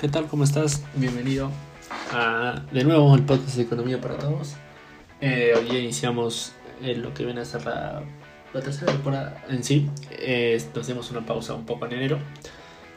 ¿Qué tal? ¿Cómo estás? Bienvenido a de nuevo el podcast de Economía para Todos. Eh, hoy iniciamos eh, lo que viene a ser la, la tercera temporada en sí. Eh, nos dimos una pausa un poco en enero.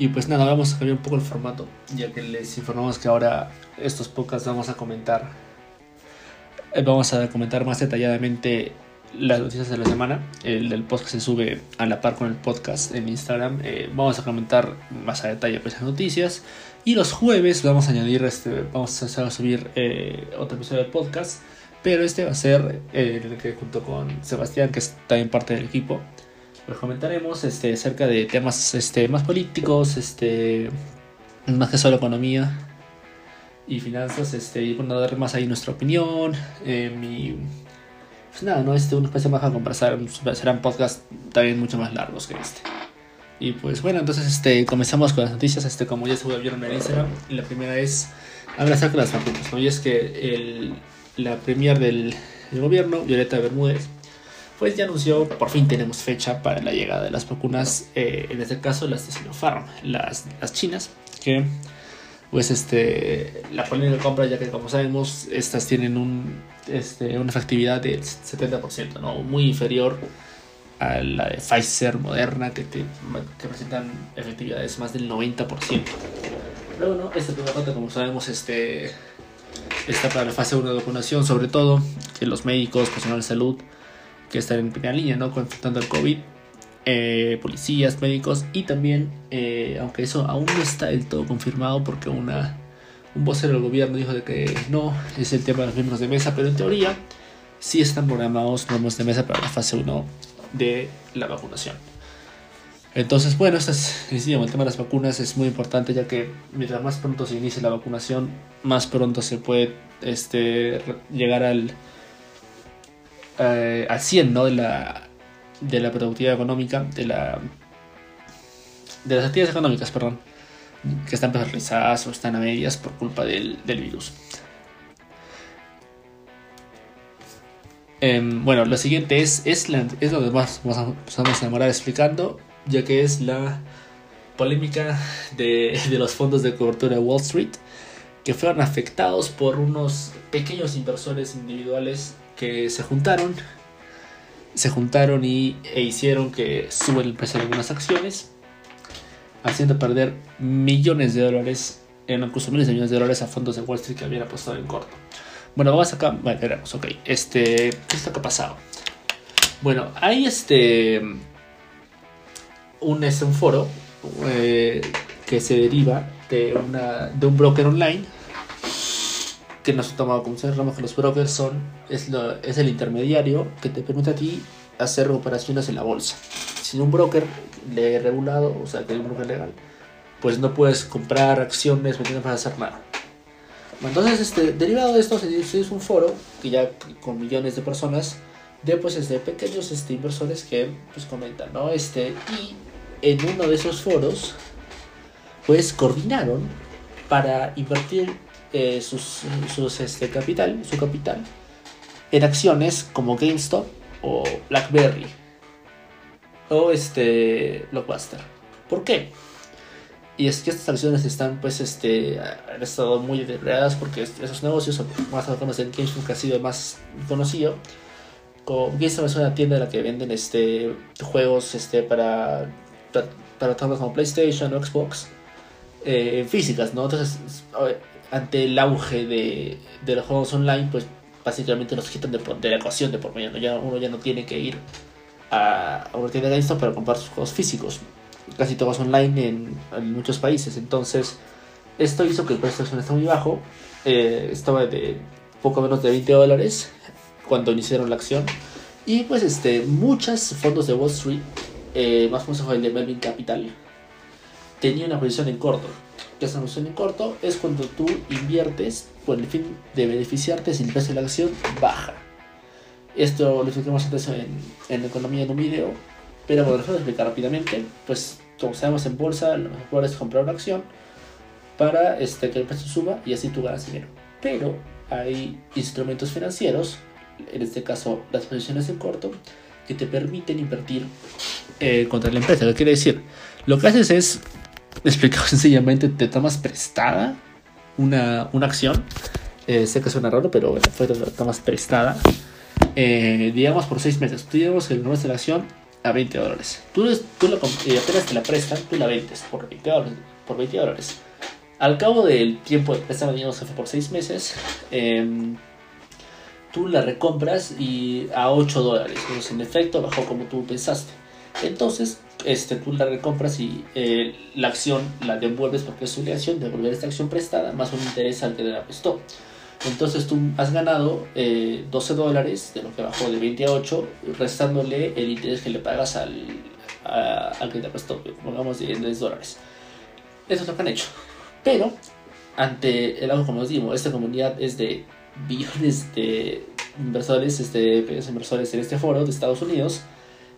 Y pues nada, vamos a cambiar un poco el formato, ya que les informamos que ahora estos podcasts vamos a comentar. eh, vamos a comentar más detalladamente las noticias de la semana. El del podcast se sube a la par con el podcast en Instagram. Eh, vamos a comentar más a detalle pues, las noticias. Y los jueves vamos a añadir, este, vamos a subir eh, otro episodio del podcast. Pero este va a ser eh, el que junto con Sebastián, que es también parte del equipo, pues comentaremos este, acerca de temas este, más políticos, este, más que solo economía y finanzas. Este, y bueno, dar más ahí nuestra opinión. Eh, mi, pues nada, ¿no? Este, un espacio más a conversar. Serán podcasts también mucho más largos que este. Y pues bueno, entonces este, comenzamos con las noticias. Este, como ya se vieron en Instagram, y la primera es acerca de las vacunas. Y es que el, la premier del, del gobierno, Violeta Bermúdez, pues ya anunció, por fin tenemos fecha para la llegada de las vacunas, eh, en este caso las de Sinopharm, las, las chinas, que pues este la ponen de compra ya que como sabemos estas tienen un, este, una efectividad del 70%, ¿no? muy inferior a la de Pfizer, Moderna, que, te, que presentan efectividades más del 90%. Luego, ¿no? Esta primera parte, como sabemos, este, está para la fase 1 de vacunación, sobre todo que los médicos, personal de salud, que están en primera línea, ¿no? Enfrentando el COVID, eh, policías, médicos y también, eh, aunque eso aún no está del todo confirmado porque una, un vocero del gobierno dijo de que no es el tema de los miembros de mesa, pero en teoría sí están programados miembros de mesa para la fase 1 de la vacunación. Entonces, bueno, este el tema de las vacunas es muy importante ya que mientras más pronto se inicie la vacunación, más pronto se puede este, llegar al, eh, al 100 ¿no? de, la, de la productividad económica, de, la, de las actividades económicas, perdón, que están paralizadas o están a medias por culpa del, del virus. Eh, bueno, lo siguiente es, es lo que más vamos a demorar explicando, ya que es la polémica de, de, los fondos de cobertura de Wall Street, que fueron afectados por unos pequeños inversores individuales que se juntaron, se juntaron y, e hicieron que suban el precio de algunas acciones, haciendo perder millones de dólares, incluso miles de millones de dólares a fondos de Wall Street que habían apostado en corto. Bueno, vamos acá. Bueno, veremos, ok. Este, ¿qué es lo que ha pasado? Bueno, hay este. Un, este, un foro eh, que se deriva de, una, de un broker online que nos tomado como sabemos que los brokers son es, lo, es el intermediario que te permite a ti hacer operaciones en la bolsa. Sin un broker le regulado, o sea, que es un broker legal, pues no puedes comprar acciones, no tienes para hacer nada. Entonces, este, derivado de esto, se hizo un foro que ya con millones de personas, de pues este, pequeños este, inversores que pues comentan, ¿no? Este, y en uno de esos foros, pues coordinaron para invertir sus, este, capital, su capital en acciones como GameStop o BlackBerry o este Blockbuster. ¿Por qué? Y es que estas acciones están, pues, este, han estado muy deterioradas porque esos negocios, más conocen GameStop, que ha sido más conocido. GameStop es una tienda en la que venden este, juegos este, para plataformas como PlayStation o Xbox eh, físicas, ¿no? Entonces, ante el auge de, los juegos online, pues, básicamente los quitan de, la ecuación de por medio, uno ya no tiene que ir a, a una tienda de GameStop para comprar sus juegos físicos casi todos online en, muchos países. Entonces, esto hizo que el precio de esté muy bajo. Eh, estaba de poco menos de 20 dólares cuando iniciaron la acción. Y pues, este, muchos fondos de Wall Street, eh, más famoso fue el de Melvin Capital, tenían una posición en corto. Que esa posición en corto es cuando tú inviertes con el fin de beneficiarte si el precio de la acción baja. Esto lo explicamos antes en, en economía en un video, pero bueno, déjame explicar rápidamente. Pues, como sabemos en bolsa, lo mejor es comprar una acción para este, que el precio suba y así tú ganas dinero. Pero hay instrumentos financieros, en este caso las posiciones en corto, que te permiten invertir eh, contra la empresa. ¿Qué quiere decir? Lo que haces es explicado sencillamente, te tomas prestada una, una acción. Eh, sé que suena raro, pero bueno, fue tomas prestada. Eh, digamos por 6 meses. Tú digamos el número de la acción a 20 dólares. Tú, tú la, eh, apenas te la prestan, tú la vendes por 20 dólares. Por 20 dólares. Al cabo del tiempo de préstamo, digamos que fue por 6 meses, em, tú la recompras y a 8 dólares. Entonces, en efecto, bajó como tú pensaste. Entonces, este, tú la recompras y eh, la acción la devuelves porque es su obligación devolver esta acción prestada más un interés al que la prestó. Entonces tú has ganado 12 eh, dólares de lo que bajó de 20 a 8, restándole el interés que le pagas al, al que te prestó, pongamos de 10 dólares. Eso es lo que han hecho. Pero, ante el algo como os digo, esta comunidad es de billones de inversores, este, inversores en este foro de Estados Unidos,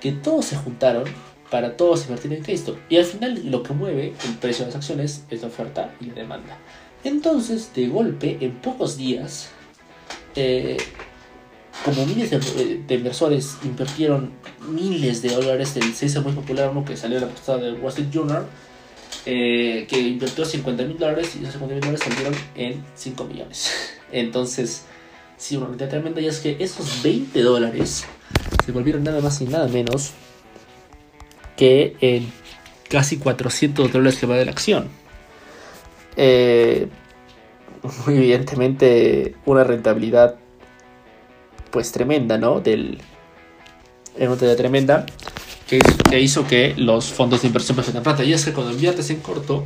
que todos se juntaron para todos invertir en Keystone. Y al final lo que mueve el precio de las acciones es la oferta y la demanda. Entonces, de golpe, en pocos días, eh, como miles de, inversores invirtieron miles de dólares, el se muy popular uno que salió en la portada del Wall Street Journal, eh, que invirtió 50 mil dólares y esos 50 mil dólares salieron en 5 millones. Entonces, sí, una realidad tremenda y es que esos 20 dólares se volvieron nada más y nada menos que en casi 400 dólares que va de la acción. Eh, muy evidentemente una rentabilidad pues tremenda, ¿no? Del, una rentabilidad tremenda que, hizo que los fondos de inversión perfecta plata. Y es que cuando inviertes en corto,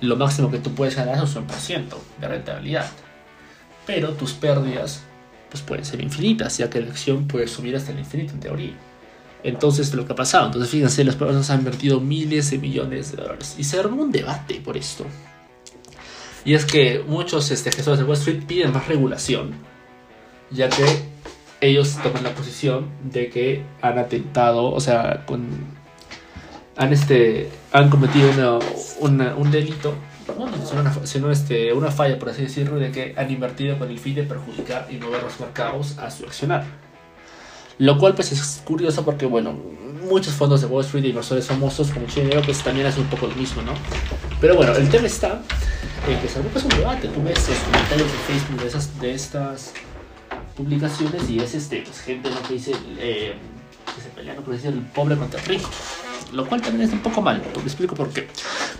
lo máximo que tú puedes ganar es un por ciento de rentabilidad. Pero tus pérdidas pues pueden ser infinitas, ya que la acción puede subir hasta el infinito en teoría. Entonces, lo que ha pasado. Entonces, fíjense, las personas han invertido miles de millones de dólares. Y se armó un debate por esto. Y es que muchos este, gestores de Wall Street piden más regulación, ya que ellos toman la posición de que han atentado, o sea, con, han, este, han cometido un delito, no, sino, este, una falla, por así decirlo, de que han invertido con el fin de perjudicar y mover los mercados a su accionar. Lo cual pues es curioso porque, bueno, muchos fondos de Wall Street inversores famosos como Chile pues también hacen un poco lo mismo, ¿no? Pero bueno, el tema está en que se es un debate. Tú ves los comentarios de Facebook de, esas, de estas publicaciones y es este, pues gente ¿no? que dice eh, que se pelean por decir el pobre contra el rico. Lo cual también es un poco mal, te explico por qué.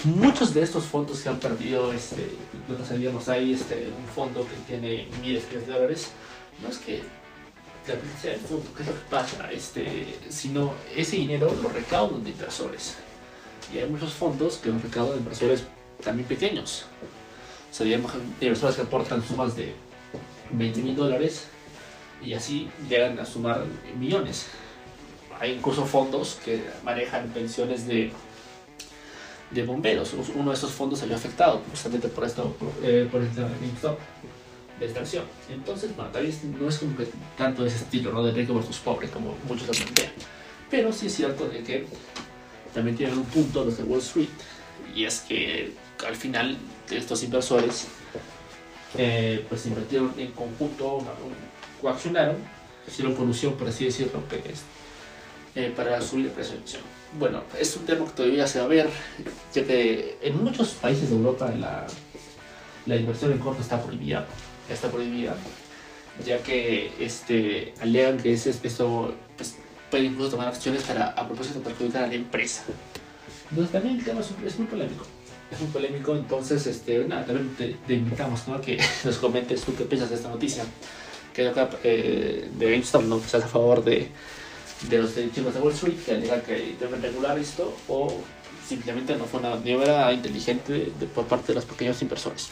Muchos de estos fondos que han perdido, este, no sabíamos, hay este, un fondo que tiene miles de dólares, no es que la sea del fondo, ¿qué es lo que pasa? Este, sino ese dinero lo recaudan de inversores. Y hay muchos fondos que lo recaudan de inversores también pequeños. O sea, digamos, inversores que aportan sumas de 20 mil dólares y así llegan a sumar millones. Hay incluso fondos que manejan pensiones de, de bomberos. Uno de esos fondos salió afectado justamente por esto, por, eh, por de extracción. Entonces, bueno, tal vez no es como que tanto ese estilo, ¿no? De rico versus pobre, como muchos lo plantean. Pero sí es cierto de que también tienen un punto los de Wall Street, y es que al final estos inversores eh, pues invirtieron en conjunto, coaccionaron, hicieron colusión, por así decirlo, que es, eh, para precio de emisión. Bueno, es un tema que todavía se va a ver, ya que en muchos países de Europa la, la inversión en corto está prohibida está prohibida, ya que este, alegan que ese, esto pues, puede incluso tomar acciones para a propósito perjudicar a la empresa. Entonces también el tema es, muy polémico. Es muy polémico, entonces este, nada, también te, invitamos ¿no? a que nos comentes tú qué piensas de esta noticia. Que eh, de GameStop, ¿no? que estás a favor de, de los directivos de Wall Street que alegan que deben regular esto o simplemente no fue una maniobra inteligente por parte de los pequeños inversores.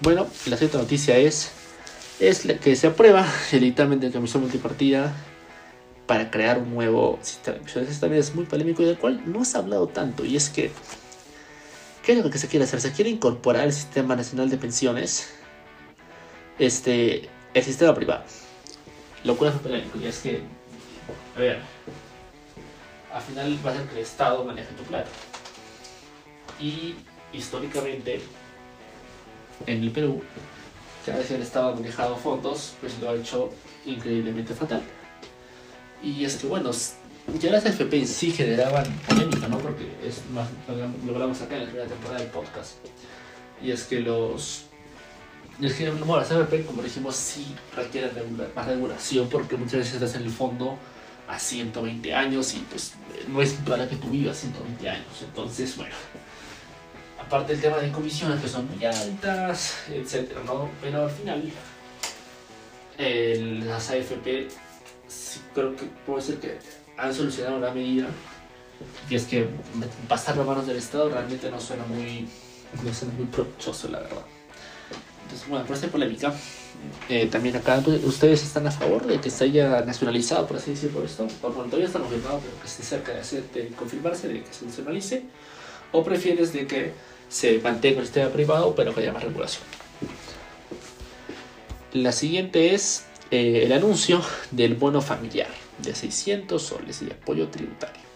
Bueno, la siguiente noticia es, es que se aprueba el dictamen de comisión multipartida para crear un nuevo sistema de pensiones. Este también es muy polémico y del cual no se ha hablado tanto. Y es que, ¿qué es lo que se quiere hacer? Se quiere incorporar el sistema nacional de pensiones, este, el sistema privado. Lo cual es que, a ver, al final va a ser que el Estado maneje tu plata. Y históricamente en el Perú, cada vez que el Estado ha manejado fondos, pues lo ha hecho increíblemente fatal. Y es que, bueno, ya las FP en sí generaban polémica, ¿no? Porque es más, lo hablamos acá en la primera temporada del podcast. Y es que los... es que, bueno, las AFP, como dijimos, sí requieren más regulación porque muchas veces estás en el fondo a 120 años y pues no es para que tú vivas 120 años. Entonces, bueno, aparte el tema de comisiones que son muy altas, etcétera, ¿no? Pero al final, las AFP sí creo que puede ser que han solucionado la medida y es que pasar a manos del Estado realmente no suena muy, no suena muy provechoso, la verdad. Entonces, bueno, por esta polémica, eh, también acá, pues, ¿ustedes están a favor de que se haya nacionalizado, por así decirlo, esto? Por bueno, todavía está confirmado, pero que esté cerca de confirmarse de que se nacionalice. ¿O prefieres de que se mantenga el sistema privado, pero que haya más regulación? La siguiente es eh, el anuncio del bono familiar de 600 soles y apoyo tributario.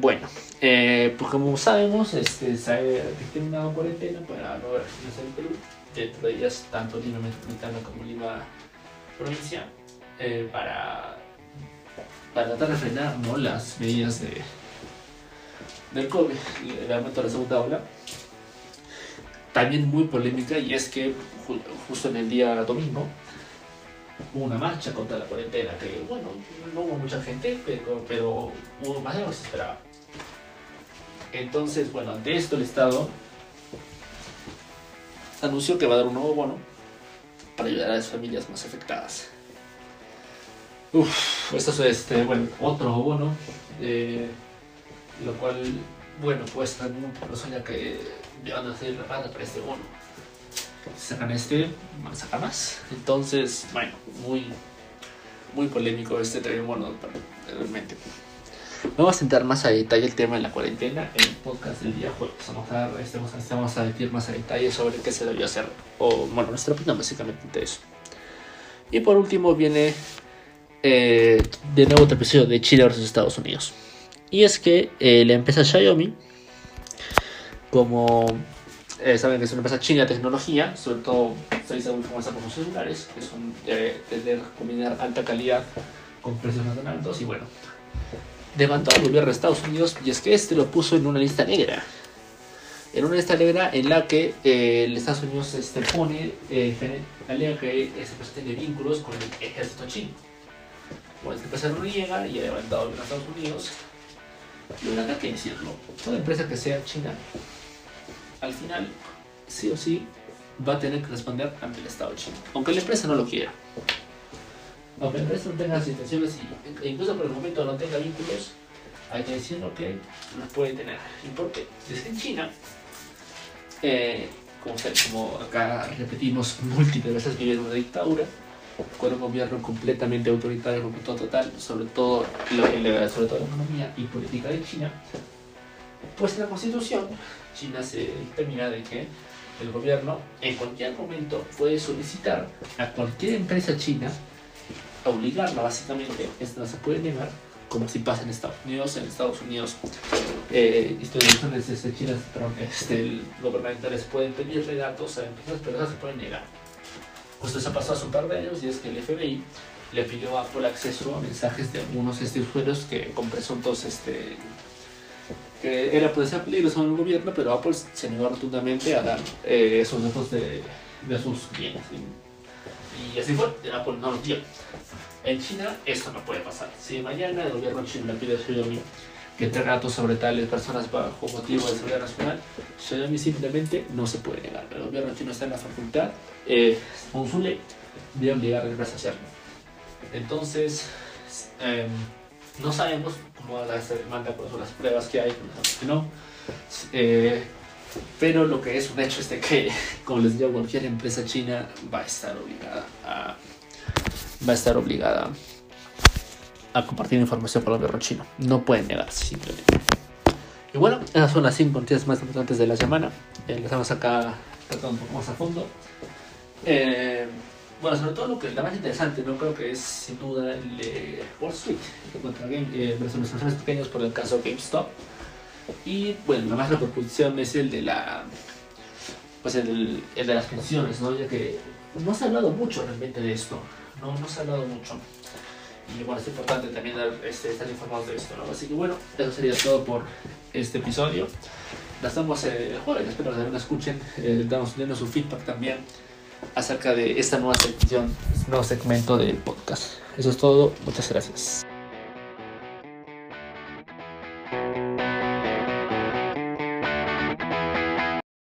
Bueno, eh, pues como sabemos, este, se ha terminado cuarentena para no ver en el Perú, dentro de ellas tanto Lima Metropolitana como Lima Provincia, eh, para, para tratar de frenar ¿no? las medidas de, del COVID, el aumento de la segunda ola. También muy polémica y es que justo en el día domingo hubo una marcha contra la cuarentena, que bueno, no hubo mucha gente, pero, hubo más de lo que se esperaba. Entonces, bueno, ante esto el Estado anunció que va a dar un nuevo bono para ayudar a las familias más afectadas. Uf, esto es este, bueno, otro bono, eh, lo cual, bueno, cuesta mucho, ya que van a hacer la para este bono sacan este, sacan más. Entonces, bueno, muy, muy polémico este también, bueno, realmente. Vamos a entrar más a detalle el tema de la cuarentena en el podcast del día jueves. Vamos a, dar, este, vamos a decir más a detalle sobre qué se debió hacer, o bueno, nuestra opinión básicamente de eso. Y por último viene eh, de nuevo otro episodio de Chile versus Estados Unidos. Y es que eh, la empresa Xiaomi, como eh, saben que es una empresa china de tecnología, sobre todo se dice muy famosa por sus celulares, que son de, de, combinar alta calidad con precios más altos. Y bueno, levantó al gobierno de Estados Unidos y es que este lo puso en una lista negra. En una lista negra en la que eh, el Estados Unidos este, pone, eh, alega que esa empresa tiene vínculos con el ejército chino. Bueno, esta empresa no llega y ha levantado a Estados Unidos. Y hay que decirlo, toda empresa que sea china al final, sí o sí, va a tener que responder ante el Estado chino, aunque la empresa no lo quiera. Aunque la empresa no tenga las intenciones e incluso por el momento no tenga vínculos, hay que decirlo que los puede tener. ¿Y por qué? Desde en China, eh, como, acá repetimos múltiples veces, vive en una dictadura, con un gobierno completamente autoritario, total, sobre todo, sobre todo la economía y política de China, pues la constitución China se determina de que el gobierno en cualquier momento puede solicitar a cualquier empresa china, obligarla básicamente, esto no se puede negar, como si pasa en Estados Unidos, en Estados Unidos eh, instituciones este, chinas, perdón, este, gubernamentales pueden pedirle datos a empresas, pero no se pueden negar. Justo eso pasó hace un par de años y es que el FBI le pidió a Apple acceso a mensajes de algunos este, usuarios que con presuntos este, que era ser peligroso en el gobierno, pero Apple se negó rotundamente a dar eh, esos datos de, de, sus clientes. Y, así fue, Apple no lo dio. En China esto no puede pasar. Si mañana el gobierno chino le pide a Xiaomi que tenga datos sobre tales personas bajo motivo de seguridad nacional, Xiaomi simplemente no se puede negar. El gobierno chino está en la facultad, eh, con su ley, de obligar a hacerlo. Entonces, eh, no sabemos cómo va a ser demanda por las pruebas que hay, que no. Eh, pero lo que es un hecho es de que, como les digo, cualquier empresa china va a estar obligada a, va a estar obligada a compartir información con el gobierno chino. No pueden negarse simplemente. Y bueno, esas son las cinco noticias más importantes de la semana. Eh, les vamos acá tratando un poco más a fondo. Eh, bueno, sobre todo lo, que, lo más interesante, no creo que es sin duda el eh, Wall Street, que contra Game, eh, los pequeños por el caso GameStop. Y bueno, nada más la proposición es el de la pues el, el, de las pensiones, ¿no? Ya que no se ha hablado mucho realmente de esto, no, no se ha hablado mucho. Y bueno, es importante también dar, este, estar informados de esto, ¿no? Así que bueno, eso sería todo por este episodio. Las damos eh, el eh, jueves, espero que también escuchen, eh, damos, su feedback también acerca de esta nueva sección, este nuevo segmento del podcast. Eso es todo, muchas gracias.